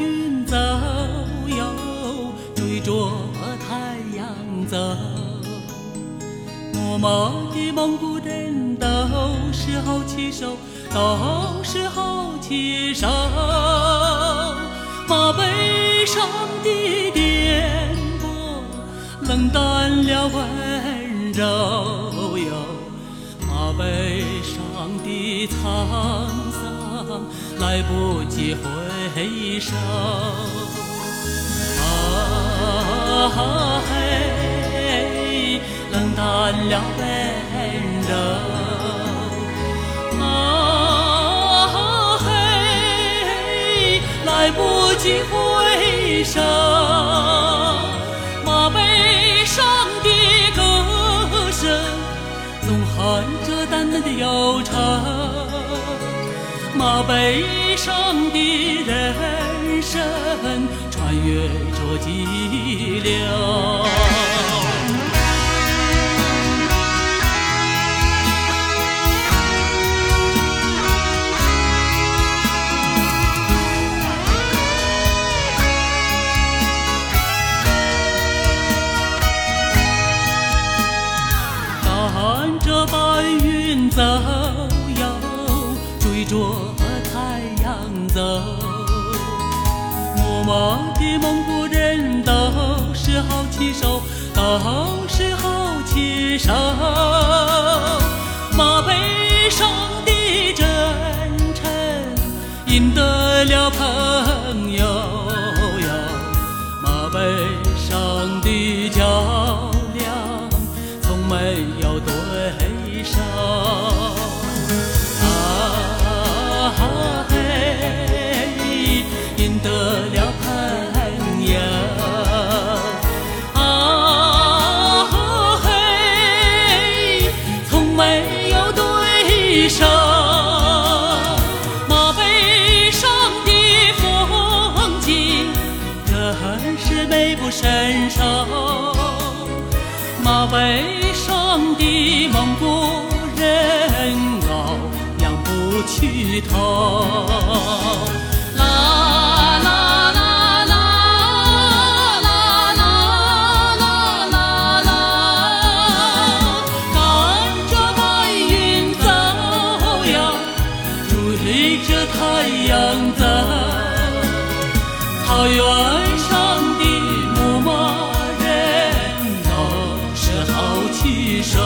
云走哟，追着太阳走。我们的蒙古人都是好骑手，都是好骑手。马背上的颠簸冷淡了温柔哟，马背上的沧桑。来不及回首。啊嘿，冷淡了温柔。啊嘿，来不及回首。马背上的歌声，纵含着淡淡的忧愁。马背上的人生，穿越着激流。赶着白云走追着太阳走。牧马的蒙古人都是好骑手，都是好骑手。一生。马背上的风景，真是美不胜收。马背上的蒙古人哦，仰不起头。随着太阳走草原上的牧马人都是好骑手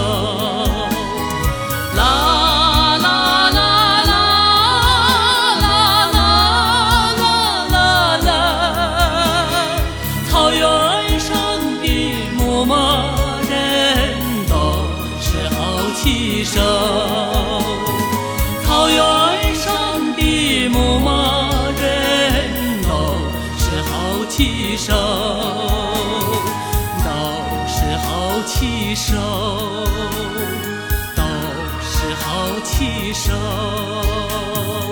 啦啦啦啦啦啦啦啦啦草原上的牧马人都是好骑手气手都是好气手。